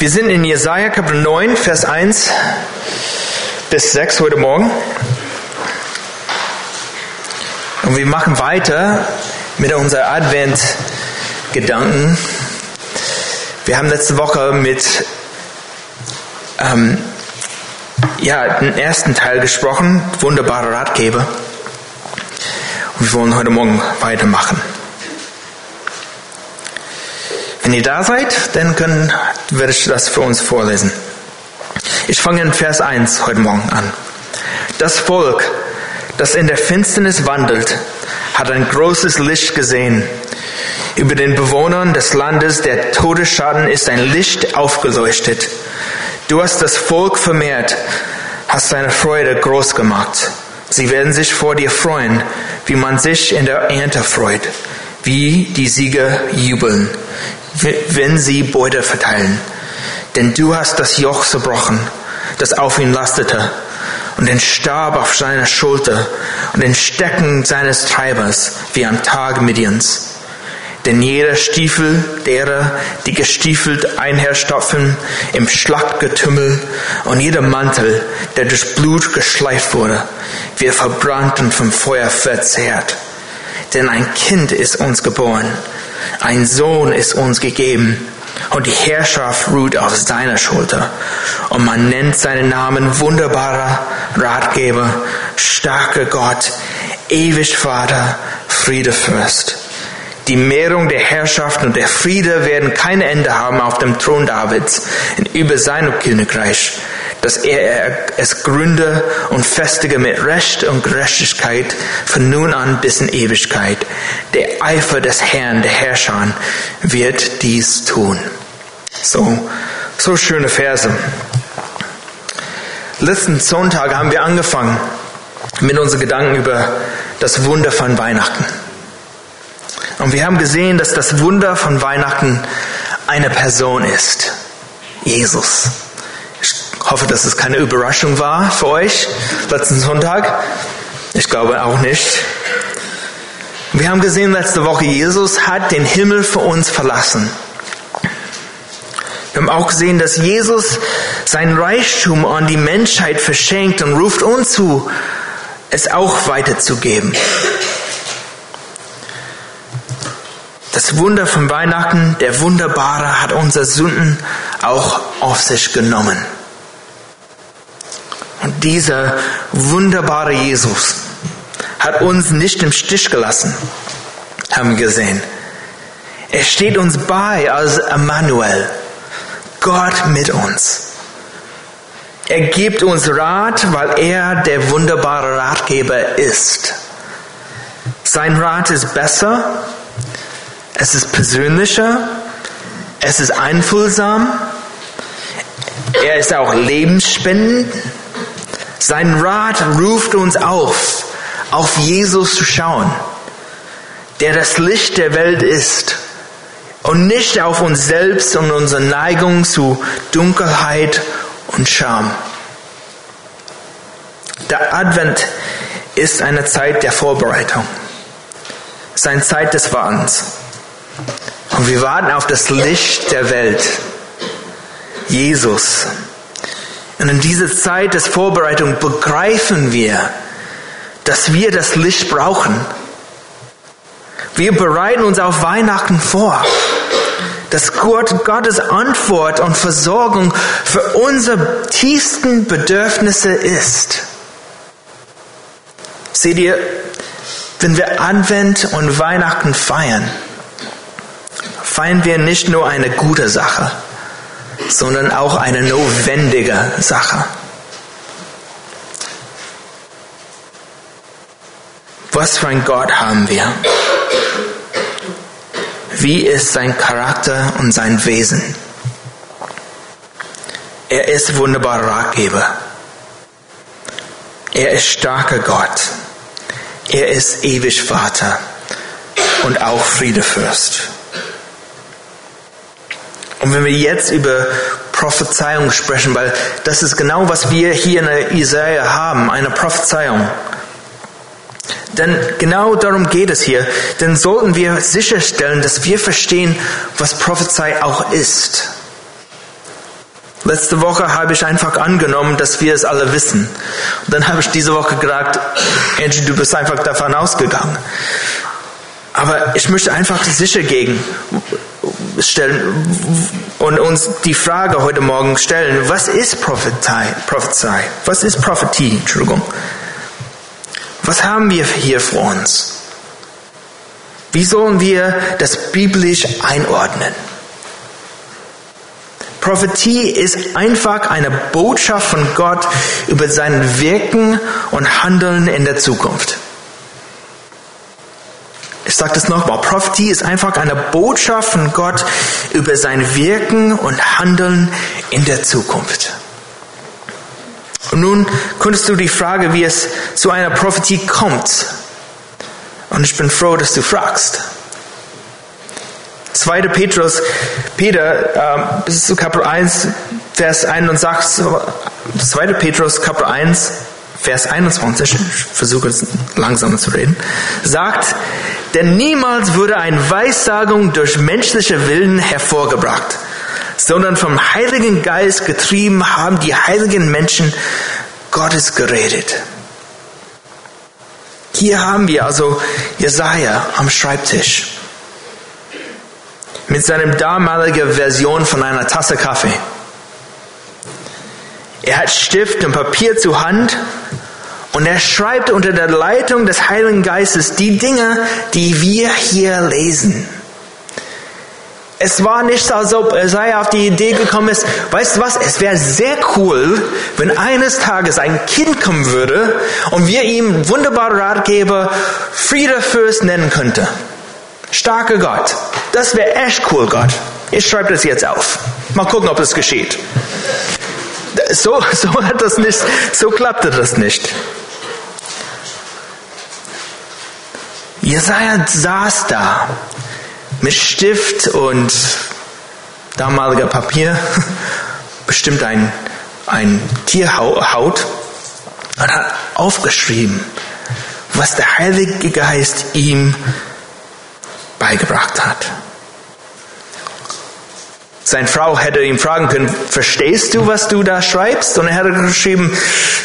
Wir sind in Jesaja Kapitel 9, Vers 1 bis 6 heute Morgen. Und wir machen weiter mit unserem Advent-Gedanken. Wir haben letzte Woche mit ähm, ja, den ersten Teil gesprochen, wunderbare Ratgeber. Und wir wollen heute Morgen weitermachen. Wenn ihr da seid, dann können, werde ich das für uns vorlesen. Ich fange in Vers 1 heute Morgen an. Das Volk, das in der Finsternis wandelt, hat ein großes Licht gesehen. Über den Bewohnern des Landes der Todesschaden ist ein Licht aufgeleuchtet. Du hast das Volk vermehrt, hast seine Freude groß gemacht. Sie werden sich vor dir freuen, wie man sich in der Ernte freut, wie die Sieger jubeln, wenn sie Beute verteilen. Denn du hast das Joch zerbrochen, das auf ihn lastete, und den Stab auf seiner Schulter und den Stecken seines Treibers, wie am Tag Midians. Denn jeder Stiefel derer, die gestiefelt einherstopfen im Schlachtgetümmel und jeder Mantel, der durch Blut geschleift wurde, wird verbrannt und vom Feuer verzehrt. Denn ein Kind ist uns geboren, ein Sohn ist uns gegeben und die Herrschaft ruht auf seiner Schulter. Und man nennt seinen Namen wunderbarer Ratgeber, starker Gott, ewig Vater, Friedefürst. Die Mehrung der Herrschaften und der Friede werden kein Ende haben auf dem Thron Davids und über seinem Königreich dass er es gründe und festige mit Recht und Gerechtigkeit von nun an bis in Ewigkeit. Der Eifer des Herrn, der Herrscher, wird dies tun. So, so schöne Verse. Letzten Sonntag haben wir angefangen mit unseren Gedanken über das Wunder von Weihnachten. Und wir haben gesehen, dass das Wunder von Weihnachten eine Person ist. Jesus hoffe, dass es keine Überraschung war für euch letzten Sonntag. Ich glaube auch nicht. Wir haben gesehen letzte Woche, Jesus hat den Himmel für uns verlassen. Wir haben auch gesehen, dass Jesus sein Reichtum an die Menschheit verschenkt und ruft uns zu, es auch weiterzugeben. Das Wunder von Weihnachten, der Wunderbare, hat unsere Sünden auch auf sich genommen. Und dieser wunderbare Jesus hat uns nicht im Stich gelassen, haben wir gesehen. Er steht uns bei als Emmanuel, Gott mit uns. Er gibt uns Rat, weil er der wunderbare Ratgeber ist. Sein Rat ist besser, es ist persönlicher, es ist einfühlsam, er ist auch lebensspendend sein Rat ruft uns auf, auf Jesus zu schauen, der das Licht der Welt ist und nicht auf uns selbst und unsere Neigung zu Dunkelheit und Scham. Der Advent ist eine Zeit der Vorbereitung, es ist eine Zeit des Wartens. Und wir warten auf das Licht der Welt, Jesus. Und in dieser Zeit des Vorbereitung begreifen wir, dass wir das Licht brauchen. Wir bereiten uns auf Weihnachten vor, dass Gott Gottes Antwort und Versorgung für unsere tiefsten Bedürfnisse ist. Seht ihr, wenn wir Advent und Weihnachten feiern, feiern wir nicht nur eine gute Sache, sondern auch eine notwendige Sache. Was für ein Gott haben wir? Wie ist sein Charakter und sein Wesen? Er ist wunderbarer Ratgeber. Er ist starker Gott. Er ist ewig Vater und auch Friedefürst. Und wenn wir jetzt über Prophezeiung sprechen, weil das ist genau, was wir hier in Isaiah haben, eine Prophezeiung. Denn genau darum geht es hier. Denn sollten wir sicherstellen, dass wir verstehen, was Prophezei auch ist. Letzte Woche habe ich einfach angenommen, dass wir es alle wissen. Und dann habe ich diese Woche gesagt, Angie, du bist einfach davon ausgegangen. Aber ich möchte einfach sicher gegen stellen und uns die Frage heute Morgen stellen, was ist Prophezei? Prophezei? Was ist Prophetie? Entschuldigung. Was haben wir hier vor uns? Wie sollen wir das biblisch einordnen? Prophetie ist einfach eine Botschaft von Gott über sein Wirken und Handeln in der Zukunft. Ich sage das nochmal. Prophetie ist einfach eine Botschaft von Gott über sein Wirken und Handeln in der Zukunft. Und nun könntest du die Frage, wie es zu einer Prophetie kommt. Und ich bin froh, dass du fragst. 2. Petrus, Peter, äh, bis zu Kapitel 1, Vers 1 und sagt, 2. Petrus, Kapitel 1, Vers 21, ich versuche es langsamer zu reden, sagt, denn niemals wurde eine Weissagung durch menschliche Willen hervorgebracht, sondern vom Heiligen Geist getrieben haben die heiligen Menschen Gottes geredet. Hier haben wir also Jesaja am Schreibtisch mit seinem damaligen Version von einer Tasse Kaffee. Er hat Stift und Papier zur Hand und er schreibt unter der Leitung des Heiligen Geistes die Dinge, die wir hier lesen. Es war nicht, als ob sei auf die Idee gekommen ist, weißt du was, es wäre sehr cool, wenn eines Tages ein Kind kommen würde und wir ihm wunderbare Ratgeber Frieder Fürst nennen könnten. Starker Gott. Das wäre echt cool, Gott. Ich schreibe das jetzt auf. Mal gucken, ob es geschieht. So, so hat das nicht, so klappte das nicht. Jesaja saß da mit Stift und damaliger Papier, bestimmt ein, ein Tierhaut, und hat aufgeschrieben, was der Heilige Geist ihm beigebracht hat. Seine Frau hätte ihn fragen können, verstehst du, was du da schreibst? Und er hätte geschrieben,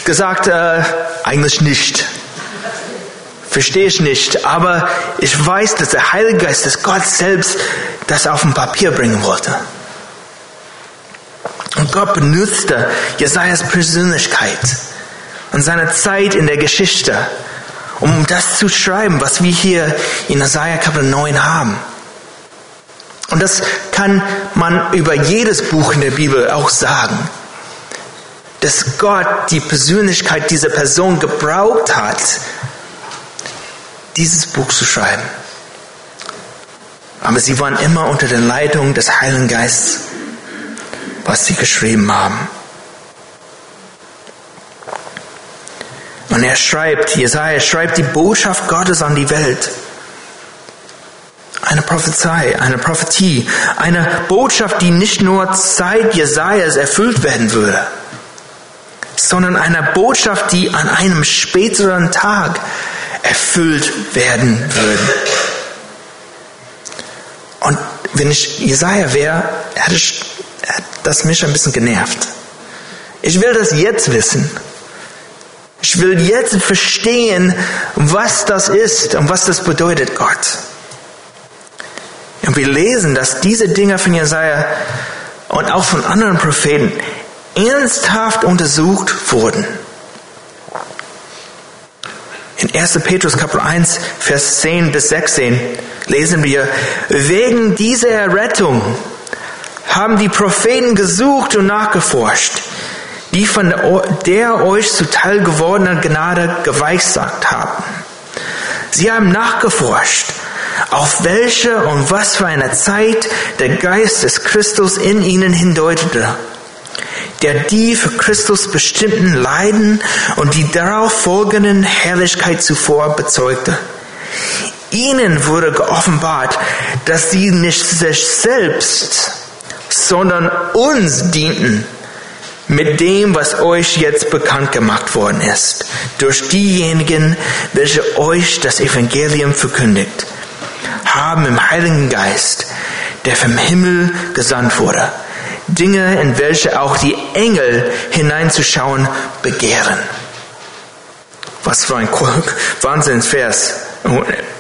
gesagt, äh, eigentlich nicht. Verstehe ich nicht, aber ich weiß, dass der Heilige Geist, dass Gott selbst das auf dem Papier bringen wollte. Und Gott benutzte Jesajas Persönlichkeit und seine Zeit in der Geschichte, um das zu schreiben, was wir hier in Jesaja Kapitel 9 haben. Und das kann man über jedes Buch in der Bibel auch sagen. Dass Gott die Persönlichkeit dieser Person gebraucht hat, dieses Buch zu schreiben. Aber sie waren immer unter der Leitung des Heiligen Geistes, was sie geschrieben haben. Und er schreibt, Jesaja schreibt die Botschaft Gottes an die Welt. Eine Prophezei, eine Prophetie, eine Botschaft, die nicht nur Zeit Jesajas erfüllt werden würde, sondern eine Botschaft, die an einem späteren Tag erfüllt werden würde. Und wenn ich Jesaja wäre, hätte ich, das mich ein bisschen genervt. Ich will das jetzt wissen. Ich will jetzt verstehen, was das ist und was das bedeutet, Gott. Und wir lesen, dass diese Dinge von Jesaja und auch von anderen Propheten ernsthaft untersucht wurden. In 1. Petrus Kapitel 1, Vers 10 bis 16 lesen wir, wegen dieser Rettung haben die Propheten gesucht und nachgeforscht die von der euch zuteil gewordenen Gnade geweissagt haben. Sie haben nachgeforscht, auf welche und was für eine Zeit der Geist des Christus in ihnen hindeutete, der die für Christus bestimmten Leiden und die darauf folgenden Herrlichkeit zuvor bezeugte. Ihnen wurde geoffenbart, dass sie nicht sich selbst, sondern uns dienten mit dem, was euch jetzt bekannt gemacht worden ist, durch diejenigen, welche euch das Evangelium verkündigt, haben im Heiligen Geist, der vom Himmel gesandt wurde, Dinge, in welche auch die Engel hineinzuschauen begehren. Was für ein Wahnsinnsvers,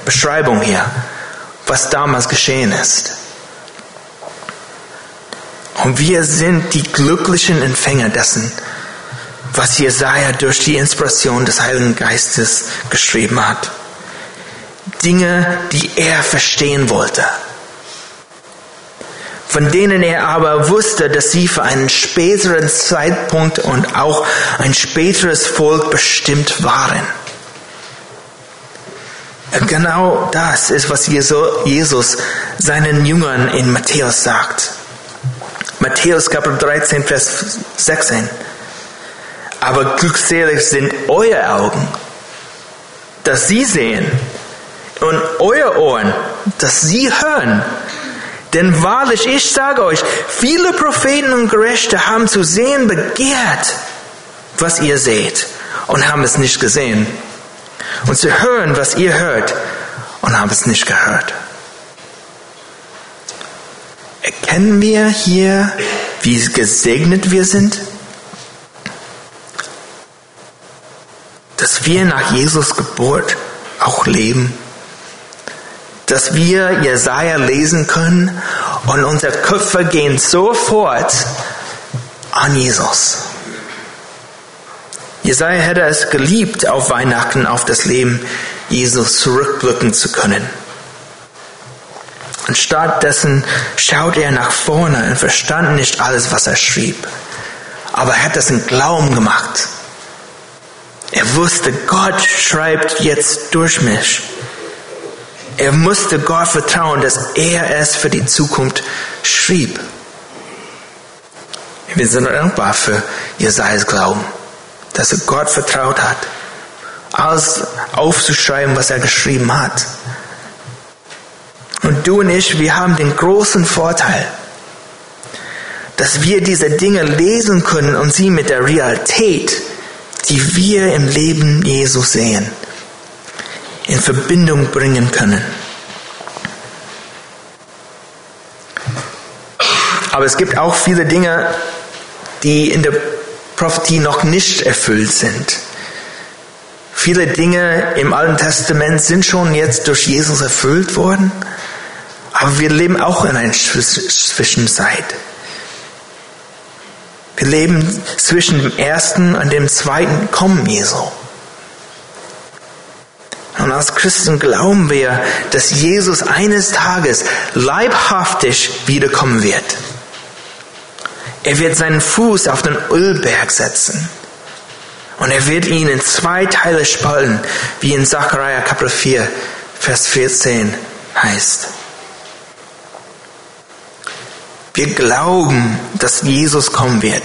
Beschreibung hier, was damals geschehen ist. Und wir sind die glücklichen Empfänger dessen, was Jesaja durch die Inspiration des Heiligen Geistes geschrieben hat. Dinge, die er verstehen wollte, von denen er aber wusste, dass sie für einen späteren Zeitpunkt und auch ein späteres Volk bestimmt waren. Genau das ist, was Jesus seinen Jüngern in Matthäus sagt. Matthäus Kapitel 13, Vers 16. Aber glückselig sind eure Augen, dass sie sehen, und eure Ohren, dass sie hören. Denn wahrlich, ich sage euch, viele Propheten und Gerechte haben zu sehen begehrt, was ihr seht, und haben es nicht gesehen. Und zu hören, was ihr hört, und haben es nicht gehört. Erkennen wir hier, wie gesegnet wir sind? Dass wir nach Jesus Geburt auch leben? Dass wir Jesaja lesen können und unsere Köpfe gehen sofort an Jesus. Jesaja hätte es geliebt, auf Weihnachten auf das Leben Jesus zurückblicken zu können. Und stattdessen schaut er nach vorne und verstand nicht alles, was er schrieb. Aber er hat das in Glauben gemacht. Er wusste, Gott schreibt jetzt durch mich. Er musste Gott vertrauen, dass er es für die Zukunft schrieb. Wir sind dankbar für Jesajas Glauben, dass er Gott vertraut hat, alles aufzuschreiben, was er geschrieben hat. Und du und ich, wir haben den großen Vorteil, dass wir diese Dinge lesen können und sie mit der Realität, die wir im Leben Jesus sehen, in Verbindung bringen können. Aber es gibt auch viele Dinge, die in der Prophetie noch nicht erfüllt sind. Viele Dinge im Alten Testament sind schon jetzt durch Jesus erfüllt worden. Aber wir leben auch in einer Zwischenzeit. Wir leben zwischen dem ersten und dem zweiten Kommen Jesu. Und als Christen glauben wir, dass Jesus eines Tages leibhaftig wiederkommen wird. Er wird seinen Fuß auf den Ölberg setzen. Und er wird ihn in zwei Teile spalten, wie in Zachariah Kapitel 4, Vers 14 heißt. Wir glauben, dass Jesus kommen wird,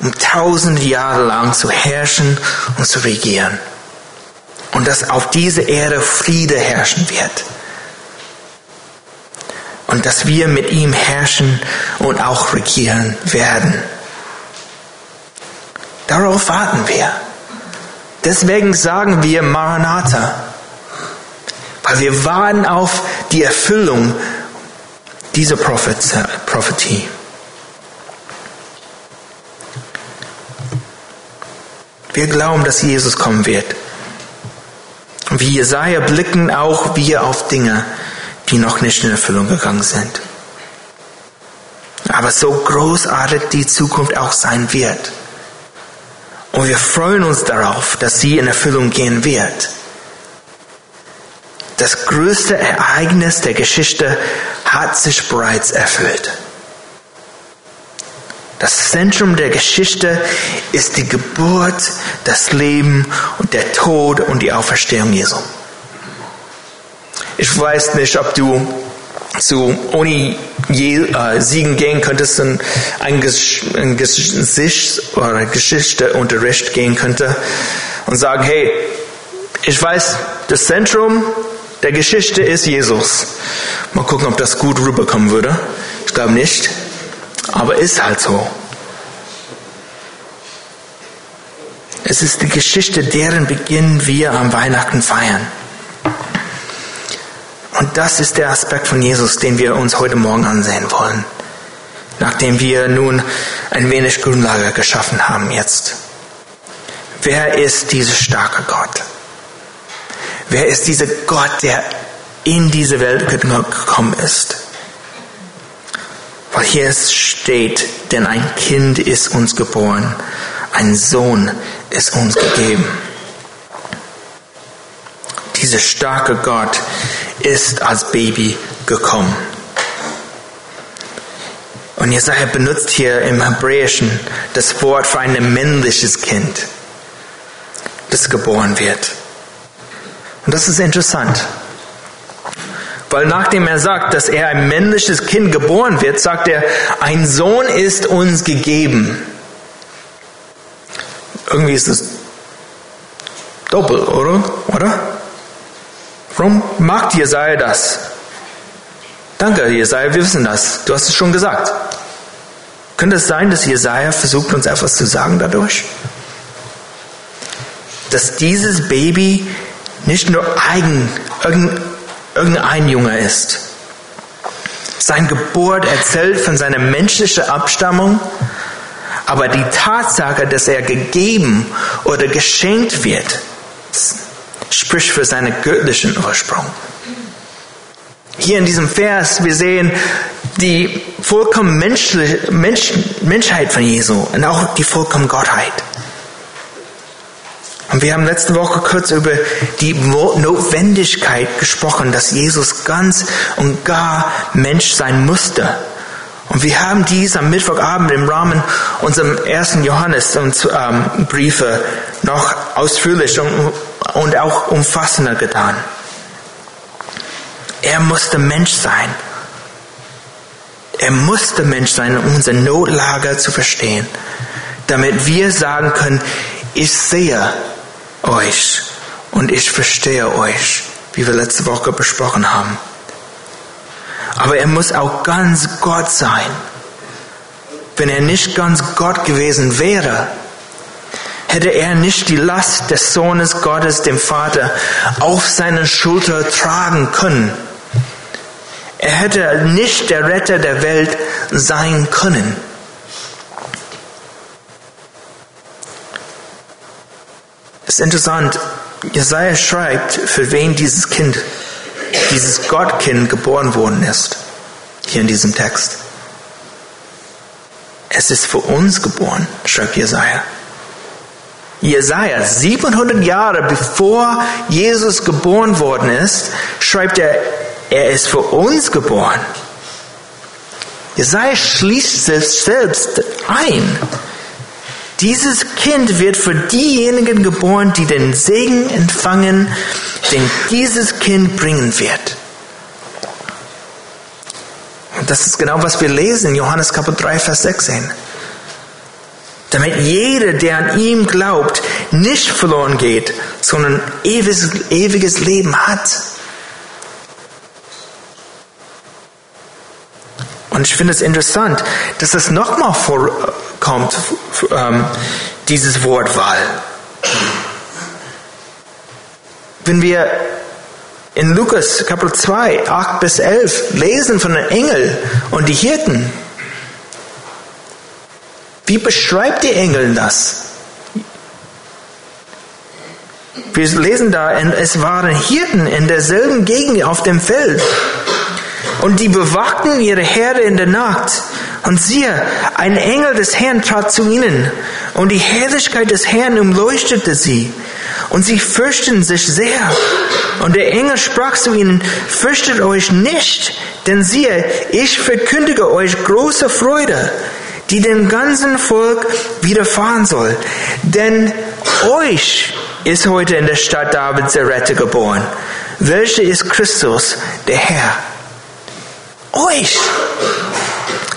um tausende Jahre lang zu herrschen und zu regieren. Und dass auf dieser Erde Friede herrschen wird. Und dass wir mit ihm herrschen und auch regieren werden. Darauf warten wir. Deswegen sagen wir Maranatha. Weil wir warten auf die Erfüllung diese Prophetie. Wir glauben, dass Jesus kommen wird. Wie Jesaja blicken auch wir auf Dinge, die noch nicht in Erfüllung gegangen sind. Aber so großartig die Zukunft auch sein wird. Und wir freuen uns darauf, dass sie in Erfüllung gehen wird. Das größte Ereignis der Geschichte hat sich bereits erfüllt. Das Zentrum der Geschichte ist die Geburt, das Leben und der Tod und die Auferstehung Jesu. Ich weiß nicht, ob du zu Uni äh, Siegen gehen könntest und ein, ein Gesicht oder Geschichteunterricht gehen könnte und sagen, hey, ich weiß, das Zentrum der Geschichte ist Jesus. Mal gucken, ob das gut rüberkommen würde. Ich glaube nicht. Aber ist halt so. Es ist die Geschichte, deren Beginn wir am Weihnachten feiern. Und das ist der Aspekt von Jesus, den wir uns heute Morgen ansehen wollen. nachdem wir nun ein wenig Grundlage geschaffen haben jetzt. Wer ist dieser starke Gott? Wer ist dieser Gott, der in diese Welt gekommen ist? Weil hier steht, denn ein Kind ist uns geboren, ein Sohn ist uns gegeben. Dieser starke Gott ist als Baby gekommen. Und Jesaja benutzt hier im Hebräischen das Wort für ein männliches Kind, das geboren wird. Und das ist interessant. Weil nachdem er sagt, dass er ein männliches Kind geboren wird, sagt er, ein Sohn ist uns gegeben. Irgendwie ist es doppelt, oder? Oder? Warum mag Jesaja das? Danke, Jesaja, wir wissen das. Du hast es schon gesagt. Könnte es sein, dass Jesaja versucht, uns etwas zu sagen dadurch? Dass dieses Baby nicht nur eigen, irgendein Junge ist. Sein Geburt erzählt von seiner menschlichen Abstammung, aber die Tatsache, dass er gegeben oder geschenkt wird, spricht für seinen göttlichen Ursprung. Hier in diesem Vers, wir sehen die vollkommen Mensch, Menschheit von Jesu und auch die vollkommen Gottheit. Und wir haben letzte Woche kurz über die Notwendigkeit gesprochen, dass Jesus ganz und gar Mensch sein musste. Und wir haben dies am Mittwochabend im Rahmen unserer ersten Johannes-Briefe ähm, noch ausführlich und auch umfassender getan. Er musste Mensch sein. Er musste Mensch sein, um unsere Notlage zu verstehen, damit wir sagen können, ich sehe, euch und ich verstehe euch, wie wir letzte Woche besprochen haben. Aber er muss auch ganz Gott sein. Wenn er nicht ganz Gott gewesen wäre, hätte er nicht die Last des Sohnes Gottes, dem Vater, auf seine Schulter tragen können. Er hätte nicht der Retter der Welt sein können. Es ist interessant, Jesaja schreibt, für wen dieses Kind, dieses Gottkind geboren worden ist. Hier in diesem Text. Es ist für uns geboren, schreibt Jesaja. Jesaja, 700 Jahre bevor Jesus geboren worden ist, schreibt er, er ist für uns geboren. Jesaja schließt sich selbst ein. Dieses Kind wird für diejenigen geboren, die den Segen empfangen, den dieses Kind bringen wird. Und das ist genau, was wir lesen in Johannes Kapitel 3, Vers 16. Damit jeder, der an ihm glaubt, nicht verloren geht, sondern ewiges, ewiges Leben hat. Und ich finde es interessant, dass es nochmal vorkommt, ähm, dieses Wort Wahl. Wenn wir in Lukas Kapitel 2, 8 bis 11 lesen von den Engeln und die Hirten, wie beschreibt die Engel das? Wir lesen da, es waren Hirten in derselben Gegend auf dem Feld. Und die bewachten ihre Herde in der Nacht. Und siehe, ein Engel des Herrn trat zu ihnen, und die Herrlichkeit des Herrn umleuchtete sie. Und sie fürchten sich sehr. Und der Engel sprach zu ihnen, fürchtet euch nicht, denn siehe, ich verkündige euch große Freude, die dem ganzen Volk widerfahren soll. Denn euch ist heute in der Stadt Davids der Retter geboren, welcher ist Christus, der Herr euch.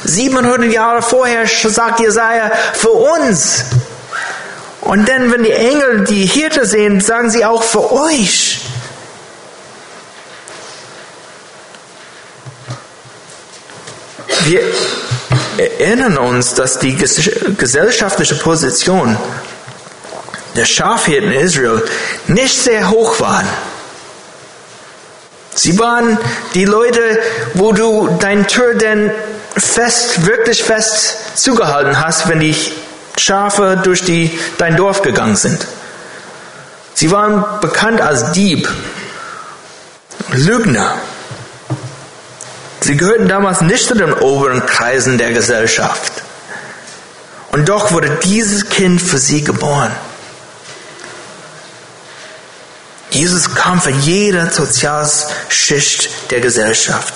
700 Jahre vorher sagt Jesaja für uns. Und dann, wenn die Engel die Hirte sehen, sagen sie auch für euch. Wir erinnern uns, dass die gesellschaftliche Position der Schafhirten in Israel nicht sehr hoch waren. Sie waren die Leute, wo du dein Tür denn fest, wirklich fest zugehalten hast, wenn die Schafe durch die, dein Dorf gegangen sind. Sie waren bekannt als Dieb, Lügner. Sie gehörten damals nicht zu den oberen Kreisen der Gesellschaft. Und doch wurde dieses Kind für sie geboren. Jesus kam für jede Sozialschicht der Gesellschaft.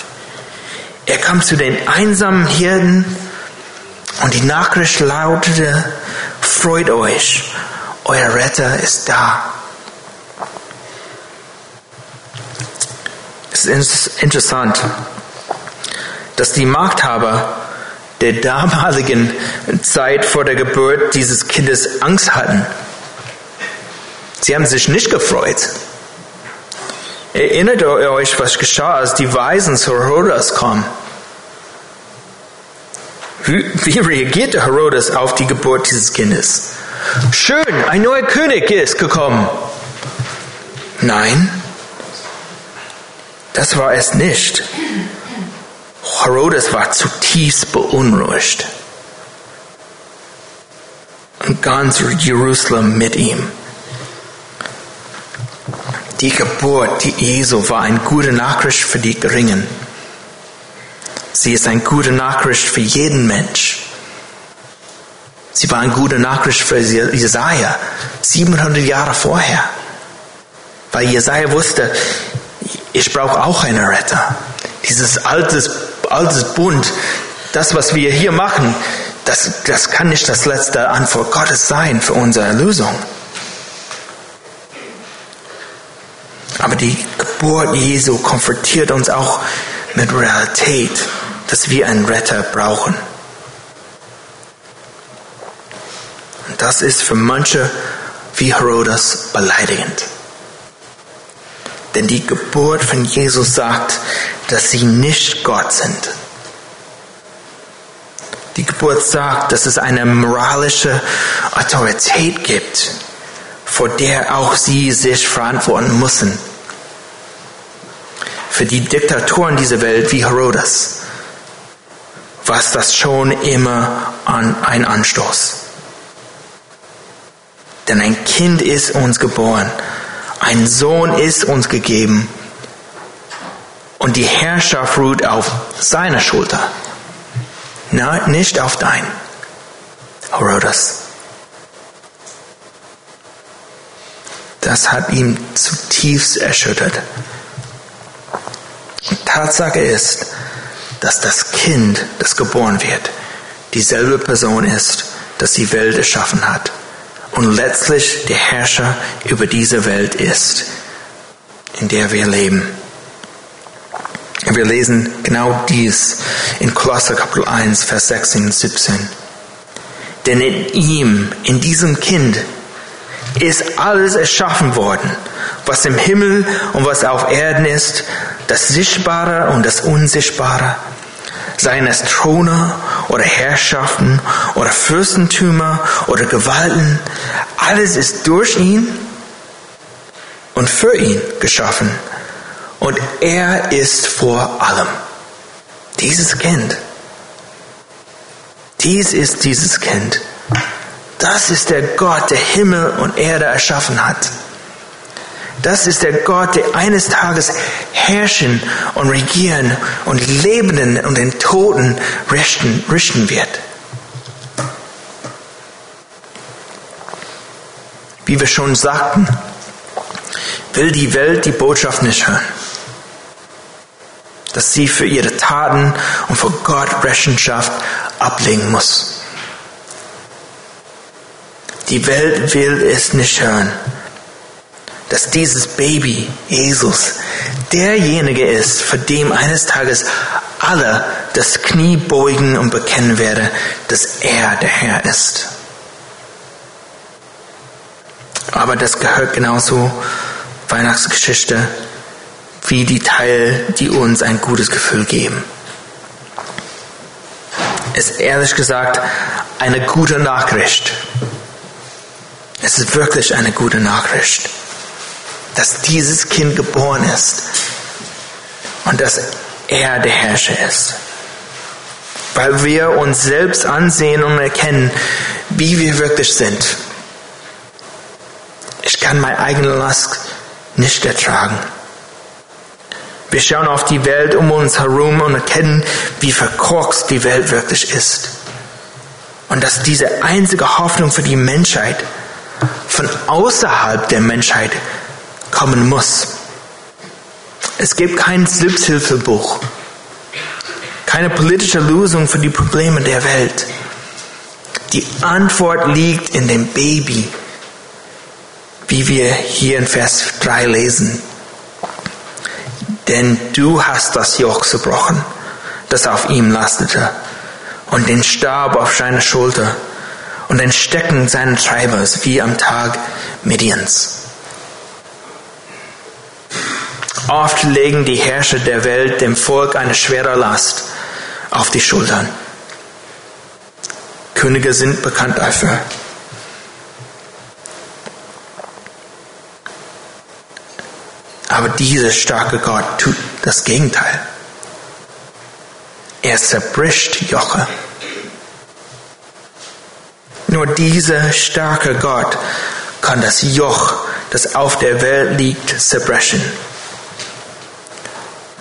Er kam zu den einsamen Hirten und die Nachricht lautete, freut euch, euer Retter ist da. Es ist interessant, dass die Machthaber der damaligen Zeit vor der Geburt dieses Kindes Angst hatten. Sie haben sich nicht gefreut. Erinnert euch, was geschah, als die Weisen zu Herodes kamen? Wie, wie reagierte Herodes auf die Geburt dieses Kindes? Schön, ein neuer König ist gekommen. Nein, das war es nicht. Herodes war zutiefst beunruhigt. Und ganz Jerusalem mit ihm. Die Geburt die Jesu war eine gute Nachricht für die Geringen. Sie ist eine gute Nachricht für jeden Mensch. Sie war eine gute Nachricht für Jesaja 700 Jahre vorher. Weil Jesaja wusste, ich brauche auch einen Retter. Dieses altes, altes Bund, das, was wir hier machen, das, das kann nicht das letzte Antwort Gottes sein für unsere Erlösung. Aber die Geburt Jesu konfrontiert uns auch mit Realität, dass wir einen Retter brauchen. Und das ist für manche wie Herodes beleidigend. Denn die Geburt von Jesus sagt, dass sie nicht Gott sind. Die Geburt sagt, dass es eine moralische Autorität gibt, vor der auch sie sich verantworten müssen für die Diktatoren dieser Welt wie Herodes war das schon immer ein Anstoß. Denn ein Kind ist uns geboren, ein Sohn ist uns gegeben und die Herrschaft ruht auf seiner Schulter, nicht auf dein. Herodes. Das hat ihn zutiefst erschüttert. Tatsache ist, dass das Kind, das geboren wird, dieselbe Person ist, das die Welt erschaffen hat und letztlich der Herrscher über diese Welt ist, in der wir leben. Wir lesen genau dies in Kolosser Kapitel 1, Vers 16 und 17. Denn in ihm, in diesem Kind, ist alles erschaffen worden, was im Himmel und was auf Erden ist, das Sichtbare und das Unsichtbare, seien es Throne oder Herrschaften oder Fürstentümer oder Gewalten, alles ist durch ihn und für ihn geschaffen. Und er ist vor allem. Dieses Kind. Dies ist dieses Kind. Das ist der Gott, der Himmel und Erde erschaffen hat. Das ist der Gott, der eines Tages herrschen und regieren und Lebenden und den Toten richten, richten wird. Wie wir schon sagten, will die Welt die Botschaft nicht hören, dass sie für ihre Taten und vor Gott Rechenschaft ablegen muss. Die Welt will es nicht hören dass dieses Baby, Jesus, derjenige ist, für dem eines Tages alle das Knie beugen und bekennen werden, dass er der Herr ist. Aber das gehört genauso Weihnachtsgeschichte wie die Teile, die uns ein gutes Gefühl geben. Es ist ehrlich gesagt eine gute Nachricht. Es ist wirklich eine gute Nachricht dass dieses Kind geboren ist und dass er der Herrscher ist. weil wir uns selbst ansehen und erkennen, wie wir wirklich sind. Ich kann meine eigene Last nicht ertragen. Wir schauen auf die Welt um uns herum und erkennen, wie verkorkst die Welt wirklich ist. Und dass diese einzige Hoffnung für die Menschheit von außerhalb der Menschheit kommen muss. Es gibt kein Selbsthilfebuch, keine politische Lösung für die Probleme der Welt. Die Antwort liegt in dem Baby, wie wir hier in Vers 3 lesen. Denn du hast das Joch zerbrochen, das auf ihm lastete, und den Stab auf seine Schulter und den Stecken seines Treibers wie am Tag Midians. Oft legen die Herrscher der Welt dem Volk eine schwere Last auf die Schultern. Könige sind bekannt dafür. Aber dieser starke Gott tut das Gegenteil. Er zerbricht Joche. Nur dieser starke Gott kann das Joch, das auf der Welt liegt, zerbrechen.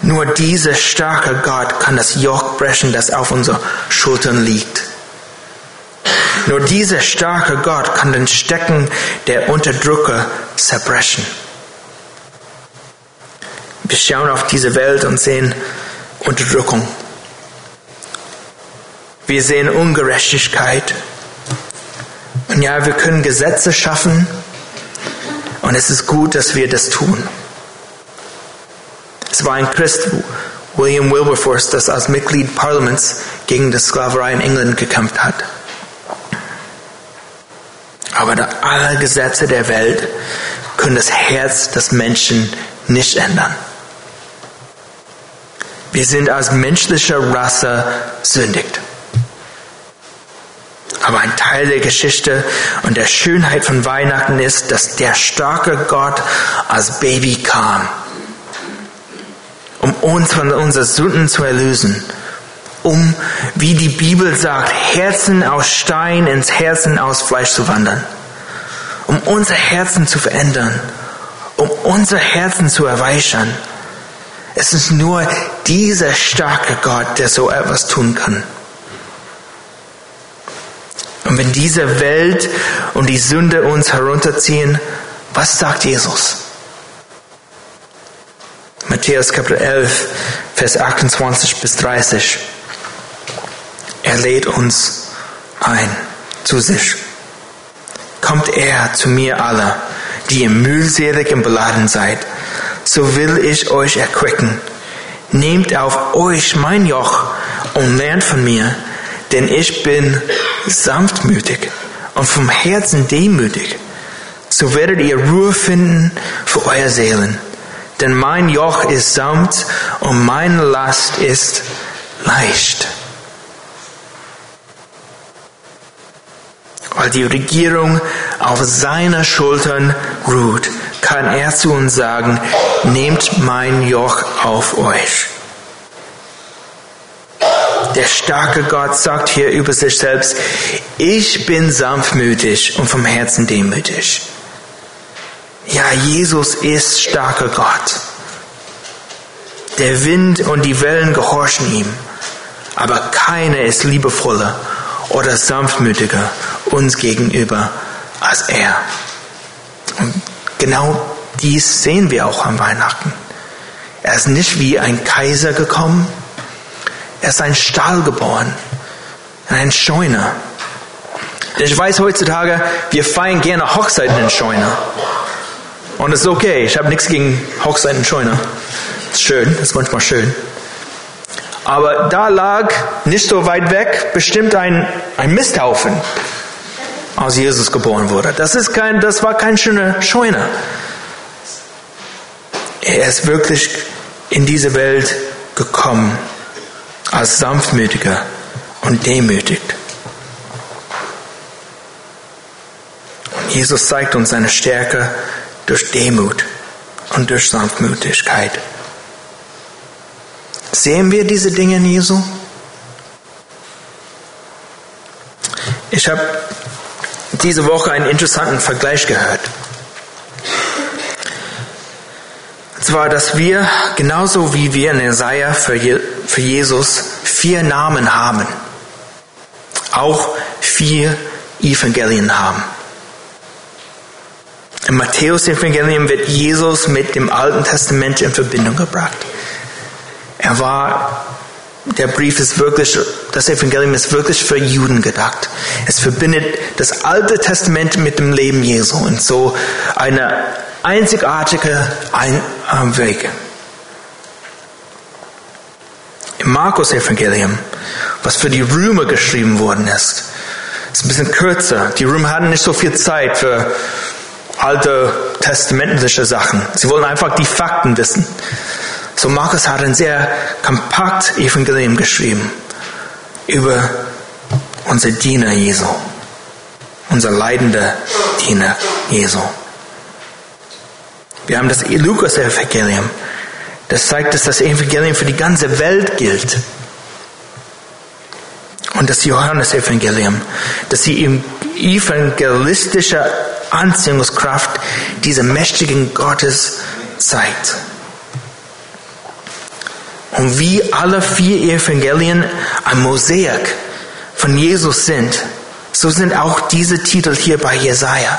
Nur dieser starke Gott kann das Joch brechen, das auf unseren Schultern liegt. Nur dieser starke Gott kann den Stecken der Unterdrücker zerbrechen. Wir schauen auf diese Welt und sehen Unterdrückung. Wir sehen Ungerechtigkeit. Und ja, wir können Gesetze schaffen. Und es ist gut, dass wir das tun. Es war ein Christ, William Wilberforce, das als Mitglied Parlaments gegen die Sklaverei in England gekämpft hat. Aber alle Gesetze der Welt können das Herz des Menschen nicht ändern. Wir sind als menschliche Rasse sündigt. Aber ein Teil der Geschichte und der Schönheit von Weihnachten ist, dass der starke Gott als Baby kam, um uns von unseren Sünden zu erlösen, um, wie die Bibel sagt, Herzen aus Stein ins Herzen aus Fleisch zu wandern, um unser Herzen zu verändern, um unser Herzen zu erweichern es ist nur dieser starke Gott, der so etwas tun kann. Und wenn diese Welt und die Sünde uns herunterziehen, was sagt Jesus? Matthäus Kapitel 11, Vers 28 bis 30. Er lädt uns ein zu sich. Kommt er zu mir alle, die ihr mühselig und beladen seid, so will ich euch erquicken. Nehmt auf euch mein Joch und lernt von mir, denn ich bin sanftmütig und vom Herzen demütig. So werdet ihr Ruhe finden für euer Seelen. Denn mein Joch ist sanft und meine Last ist leicht. Weil die Regierung auf seiner Schultern ruht, kann er zu uns sagen, nehmt mein Joch auf euch. Der starke Gott sagt hier über sich selbst, ich bin sanftmütig und vom Herzen demütig. Ja, Jesus ist starker Gott. Der Wind und die Wellen gehorchen ihm, aber keiner ist liebevoller oder sanftmütiger uns gegenüber als er. Und genau dies sehen wir auch am Weihnachten. Er ist nicht wie ein Kaiser gekommen, er ist ein Stall geboren, ein Scheuner. Ich weiß heutzutage, wir feiern gerne Hochzeiten in Scheuner. Und es ist okay, ich habe nichts gegen Hochzeiten in Scheuner. Ist schön, ist manchmal schön. Aber da lag nicht so weit weg bestimmt ein, ein Misthaufen als Jesus geboren wurde. Das, ist kein, das war kein schöner Scheune. Er ist wirklich in diese Welt gekommen als sanftmütiger und demütig. Und Jesus zeigt uns seine Stärke durch Demut und durch Sanftmütigkeit. Sehen wir diese Dinge in Jesu? Ich habe diese Woche einen interessanten Vergleich gehört. Und zwar, dass wir genauso wie wir in Jesaja für, Je für Jesus vier Namen haben, auch vier Evangelien haben. Im Matthäus-Evangelium wird Jesus mit dem Alten Testament in Verbindung gebracht. Er war, der Brief ist wirklich, das Evangelium ist wirklich für Juden gedacht. Es verbindet das Alte Testament mit dem Leben Jesu und so eine einzigartige Ein Weg. Im Markus-Evangelium, was für die Römer geschrieben worden ist, ist ein bisschen kürzer. Die Römer hatten nicht so viel Zeit für alte testamentliche Sachen. Sie wollen einfach die Fakten wissen. So Markus hat ein sehr kompakt Evangelium geschrieben über unser Diener Jesu, unser leidender Diener Jesu. Wir haben das Lukas-Evangelium. Das zeigt, dass das Evangelium für die ganze Welt gilt. Und das Johannes-Evangelium, dass die evangelistische Anziehungskraft dieser mächtigen Gottes zeigt. Und wie alle vier Evangelien ein Mosaik von Jesus sind, so sind auch diese Titel hier bei Jesaja.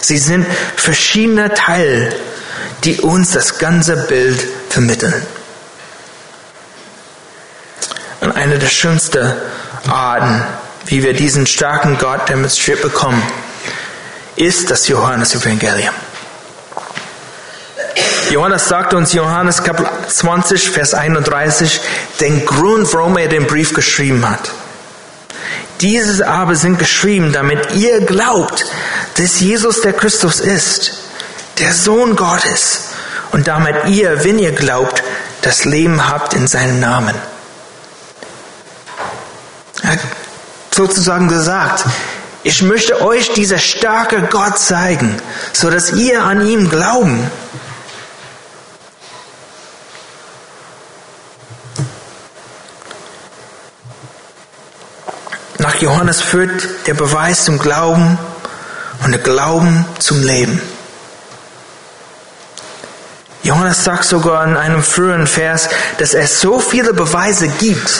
Sie sind verschiedene Teile, die uns das ganze Bild vermitteln. Und eine der schönsten Arten, wie wir diesen starken Gott demonstriert bekommen, ist das Johannes-Evangelium. Johannes sagt uns, Johannes Kapitel 20, Vers 31, den Grund, warum er den Brief geschrieben hat. Dieses aber sind geschrieben, damit ihr glaubt, dass Jesus der Christus ist, der Sohn Gottes, und damit ihr, wenn ihr glaubt, das Leben habt in seinem Namen. Sozusagen gesagt, ich möchte euch dieser starke Gott zeigen, so dass ihr an ihm glauben. Nach Johannes führt der Beweis zum Glauben und der Glauben zum Leben. Johannes sagt sogar in einem früheren Vers, dass es so viele Beweise gibt,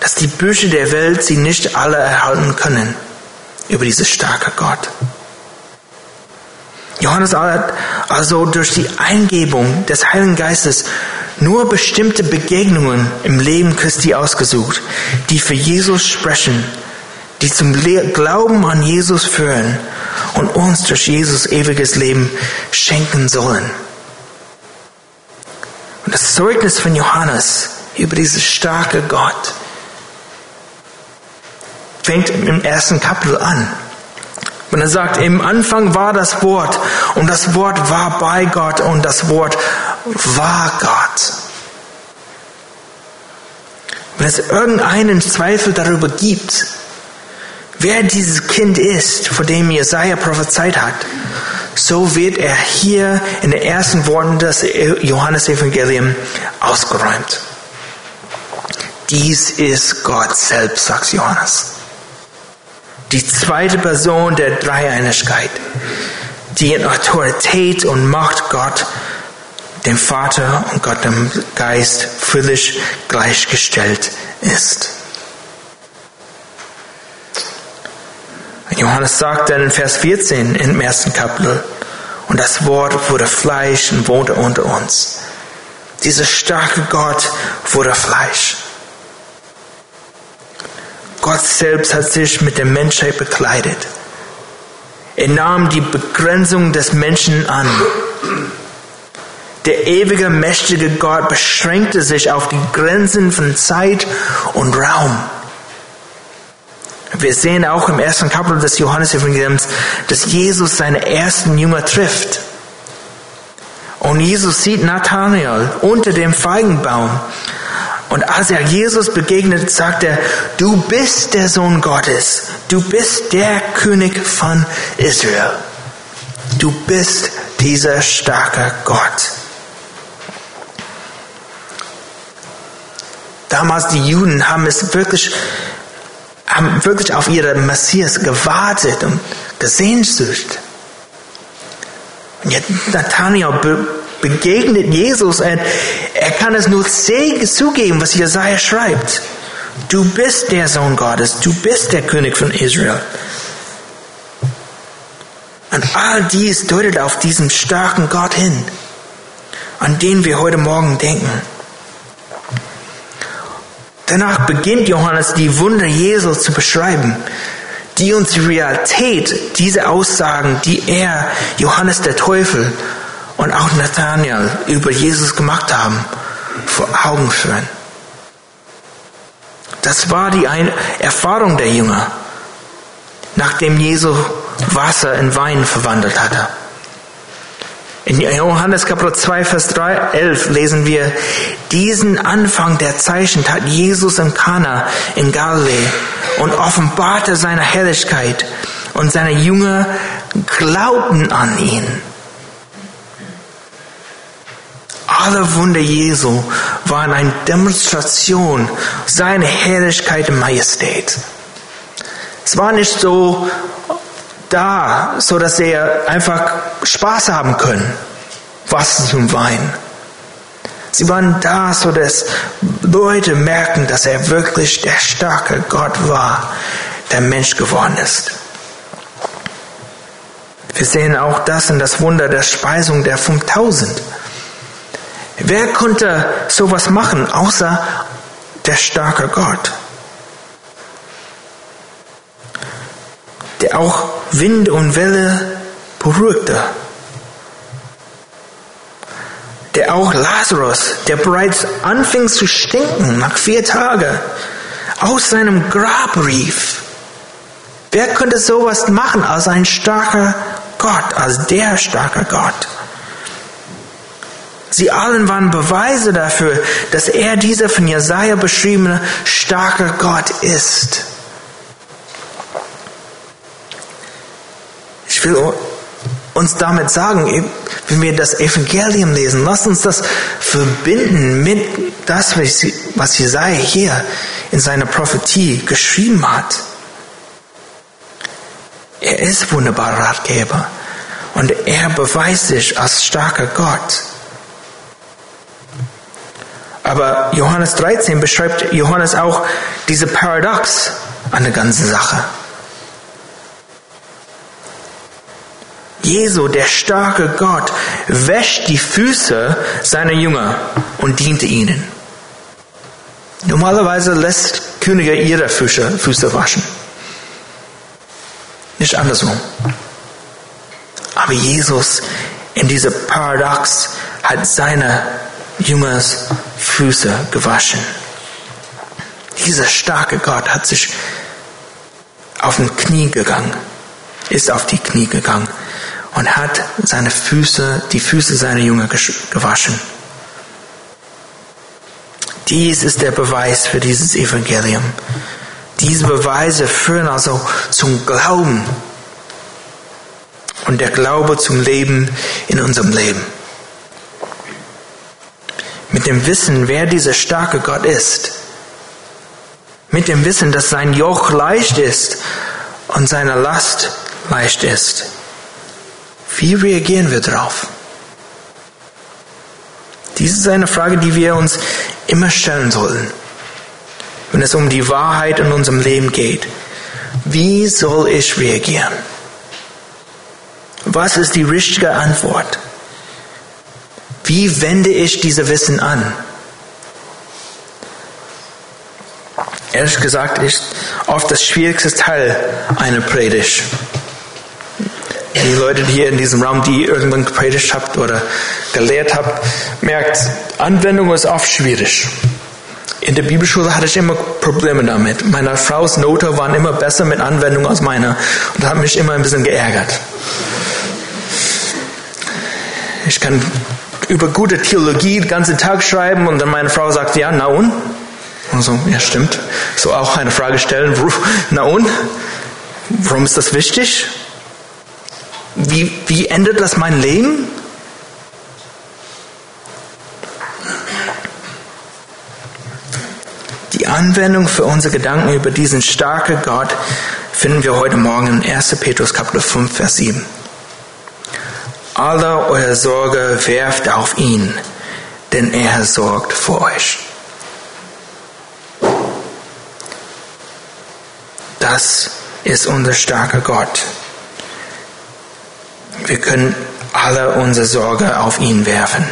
dass die Bücher der Welt sie nicht alle erhalten können über diese starke Gott. Johannes hat also durch die Eingebung des Heiligen Geistes nur bestimmte Begegnungen im Leben Christi ausgesucht, die für Jesus sprechen, die zum Glauben an Jesus führen und uns durch Jesus ewiges Leben schenken sollen. Und das Zeugnis von Johannes über dieses starke Gott fängt im ersten Kapitel an. Und er sagt, im Anfang war das Wort und das Wort war bei Gott und das Wort war Gott. Wenn es irgendeinen Zweifel darüber gibt, wer dieses Kind ist, vor dem Jesaja prophezeit hat, so wird er hier in den ersten Worten des Johannesevangeliums ausgeräumt. Dies ist Gott selbst, sagt Johannes. Die zweite Person der Dreieinigkeit, die in Autorität und Macht Gott, dem Vater und Gott dem Geist völlig gleichgestellt ist. Johannes sagt dann in Vers 14 im ersten Kapitel, und das Wort wurde Fleisch und wohnte unter uns. Dieser starke Gott wurde Fleisch. Gott selbst hat sich mit der Menschheit bekleidet. Er nahm die Begrenzung des Menschen an. Der ewige, mächtige Gott beschränkte sich auf die Grenzen von Zeit und Raum. Wir sehen auch im ersten Kapitel des Johannes-Evangeliums, dass Jesus seine ersten Jünger trifft. Und Jesus sieht Nathanael unter dem Feigenbaum. Und als er Jesus begegnet, sagt er, du bist der Sohn Gottes. Du bist der König von Israel. Du bist dieser starke Gott. Damals die Juden haben es wirklich haben wirklich auf ihren Messias gewartet und gesehnsucht. Und jetzt Nathanael begegnet Jesus und er kann es nur zugeben, was Jesaja schreibt. Du bist der Sohn Gottes, du bist der König von Israel. Und all dies deutet auf diesen starken Gott hin, an den wir heute Morgen denken. Danach beginnt Johannes die Wunder Jesu zu beschreiben, die uns die Realität dieser Aussagen, die er, Johannes der Teufel und auch Nathanael über Jesus gemacht haben, vor Augen führen. Das war die Erfahrung der Jünger, nachdem Jesus Wasser in Wein verwandelt hatte. In Johannes Kapitel 2, Vers 3, 11 lesen wir, diesen Anfang der Zeichen tat Jesus in Kana in Galiläa und offenbarte seine Herrlichkeit und seine Jünger glaubten an ihn. Alle Wunder Jesu waren eine Demonstration seiner Herrlichkeit und Majestät. Es war nicht so da, so dass sie einfach Spaß haben können. Wasser zum Wein. Sie waren da, so dass Leute merken, dass er wirklich der starke Gott war, der Mensch geworden ist. Wir sehen auch das in das Wunder der Speisung der 5000. Wer konnte sowas machen, außer der starke Gott? Der auch Wind und Welle beruhigte. Der auch Lazarus, der bereits anfing zu stinken nach vier Tagen, aus seinem Grab rief. Wer könnte sowas machen als ein starker Gott, als der starke Gott? Sie allen waren Beweise dafür, dass er dieser von Jesaja beschriebene starke Gott ist. Ich will uns damit sagen, wenn wir das Evangelium lesen, lasst uns das verbinden mit das, was Jesaja hier in seiner Prophetie geschrieben hat. Er ist wunderbarer Ratgeber und er beweist sich als starker Gott. Aber Johannes 13 beschreibt Johannes auch diese Paradox an der ganzen Sache. Jesu, der starke Gott, wäscht die Füße seiner Jünger und diente ihnen. Normalerweise lässt Könige ihre Füße, Füße waschen. Nicht andersrum. Aber Jesus in dieser Paradox hat seine Jüngers Füße gewaschen. Dieser starke Gott hat sich auf den Knie gegangen, ist auf die Knie gegangen und hat seine Füße, die Füße seiner Jünger gewaschen. Dies ist der Beweis für dieses Evangelium. Diese Beweise führen also zum Glauben und der Glaube zum Leben in unserem Leben. Mit dem Wissen, wer dieser starke Gott ist, mit dem Wissen, dass sein Joch leicht ist und seine Last leicht ist, wie reagieren wir darauf? Dies ist eine Frage, die wir uns immer stellen sollten, wenn es um die Wahrheit in unserem Leben geht. Wie soll ich reagieren? Was ist die richtige Antwort? Wie wende ich diese Wissen an? Ehrlich gesagt ist oft das schwierigste Teil einer Predigt die Leute hier in diesem Raum, die irgendwann gepredigt habt oder gelehrt habt, merkt, Anwendung ist oft schwierig. In der Bibelschule hatte ich immer Probleme damit. Meine Frau's Note waren immer besser mit Anwendung als meine und hat mich immer ein bisschen geärgert. Ich kann über gute Theologie den ganzen Tag schreiben und dann meine Frau sagt, ja, na und? Und so, ja, stimmt. So auch eine Frage stellen, na und? Warum ist das wichtig? Wie, wie ändert das mein Leben? Die Anwendung für unsere Gedanken über diesen starken Gott finden wir heute Morgen in 1. Petrus Kapitel 5, Vers 7. Alle eure Sorge werft auf ihn, denn er sorgt für euch. Das ist unser starker Gott. Wir können alle unsere Sorge auf ihn werfen,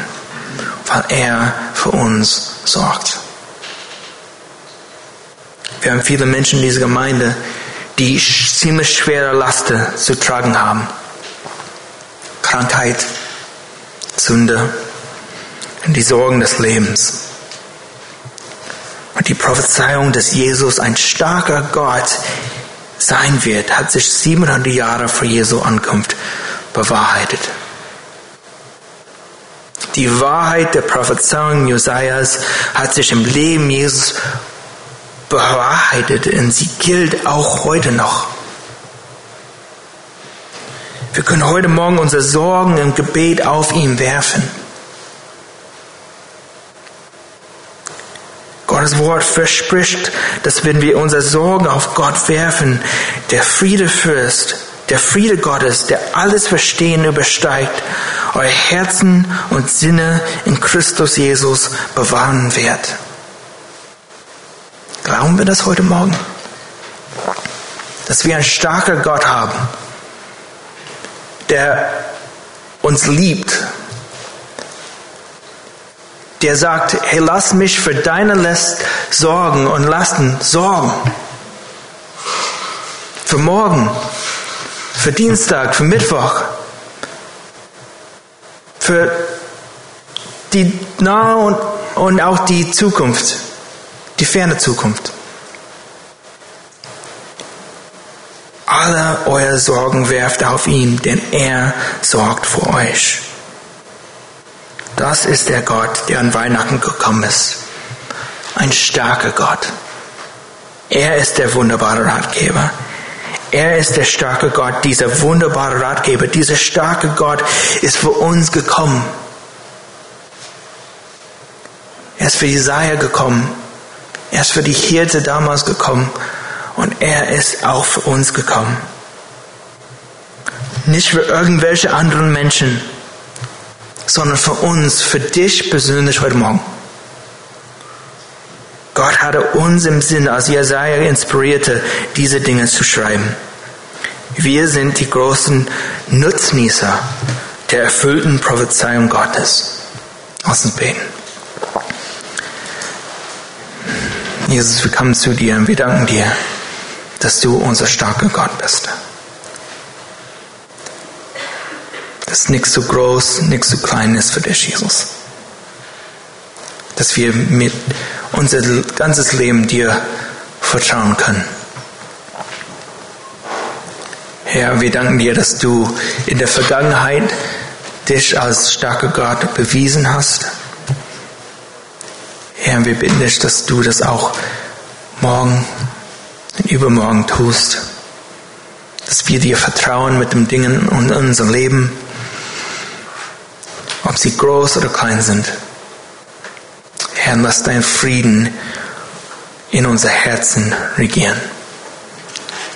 weil er für uns sorgt. Wir haben viele Menschen in dieser Gemeinde, die ziemlich schwere Lasten zu tragen haben. Krankheit, Sünde und die Sorgen des Lebens. Und die Prophezeiung, dass Jesus ein starker Gott sein wird, hat sich 700 Jahre vor Jesu Ankunft bewahrheitet. Die Wahrheit der Prophezeiung Josias hat sich im Leben Jesus bewahrheitet und sie gilt auch heute noch. Wir können heute Morgen unsere Sorgen im Gebet auf ihn werfen. Gottes Wort verspricht, dass wenn wir unsere Sorgen auf Gott werfen, der Friede Fürst, der Friede Gottes, der alles Verstehen übersteigt, euer Herzen und Sinne in Christus Jesus bewahren wird. Glauben wir das heute Morgen? Dass wir einen starken Gott haben, der uns liebt, der sagt, hey, lass mich für deine Last sorgen und Lasten sorgen. Für morgen, für Dienstag, für Mittwoch, für die nahe und, und auch die Zukunft, die ferne Zukunft. Alle eure Sorgen werft auf ihn, denn er sorgt für euch. Das ist der Gott, der an Weihnachten gekommen ist. Ein starker Gott. Er ist der wunderbare Ratgeber. Er ist der starke Gott, dieser wunderbare Ratgeber. Dieser starke Gott ist für uns gekommen. Er ist für Jesaja gekommen. Er ist für die Hirte damals gekommen. Und er ist auch für uns gekommen. Nicht für irgendwelche anderen Menschen sondern für uns, für dich persönlich heute Morgen. Gott hatte uns im Sinn, als Jesaja inspirierte, diese Dinge zu schreiben. Wir sind die großen Nutznießer der erfüllten Prophezeiung Gottes. Lass uns beten. Jesus, wir kommen zu dir und wir danken dir, dass du unser starker Gott bist. dass nichts zu groß, nichts zu klein ist für dich, Jesus. Dass wir mit unser ganzes Leben dir vertrauen können. Herr, wir danken dir, dass du in der Vergangenheit dich als starker Gott bewiesen hast. Herr, wir bitten dich, dass du das auch morgen übermorgen tust. Dass wir dir vertrauen mit den Dingen in unserem Leben ob sie groß oder klein sind. Herr, lass dein Frieden in unser Herzen regieren.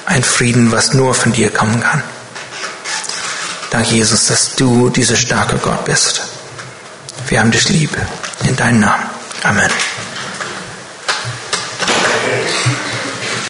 Ein Frieden, was nur von dir kommen kann. Danke, Jesus, dass du dieser starke Gott bist. Wir haben dich lieb. In deinem Namen. Amen.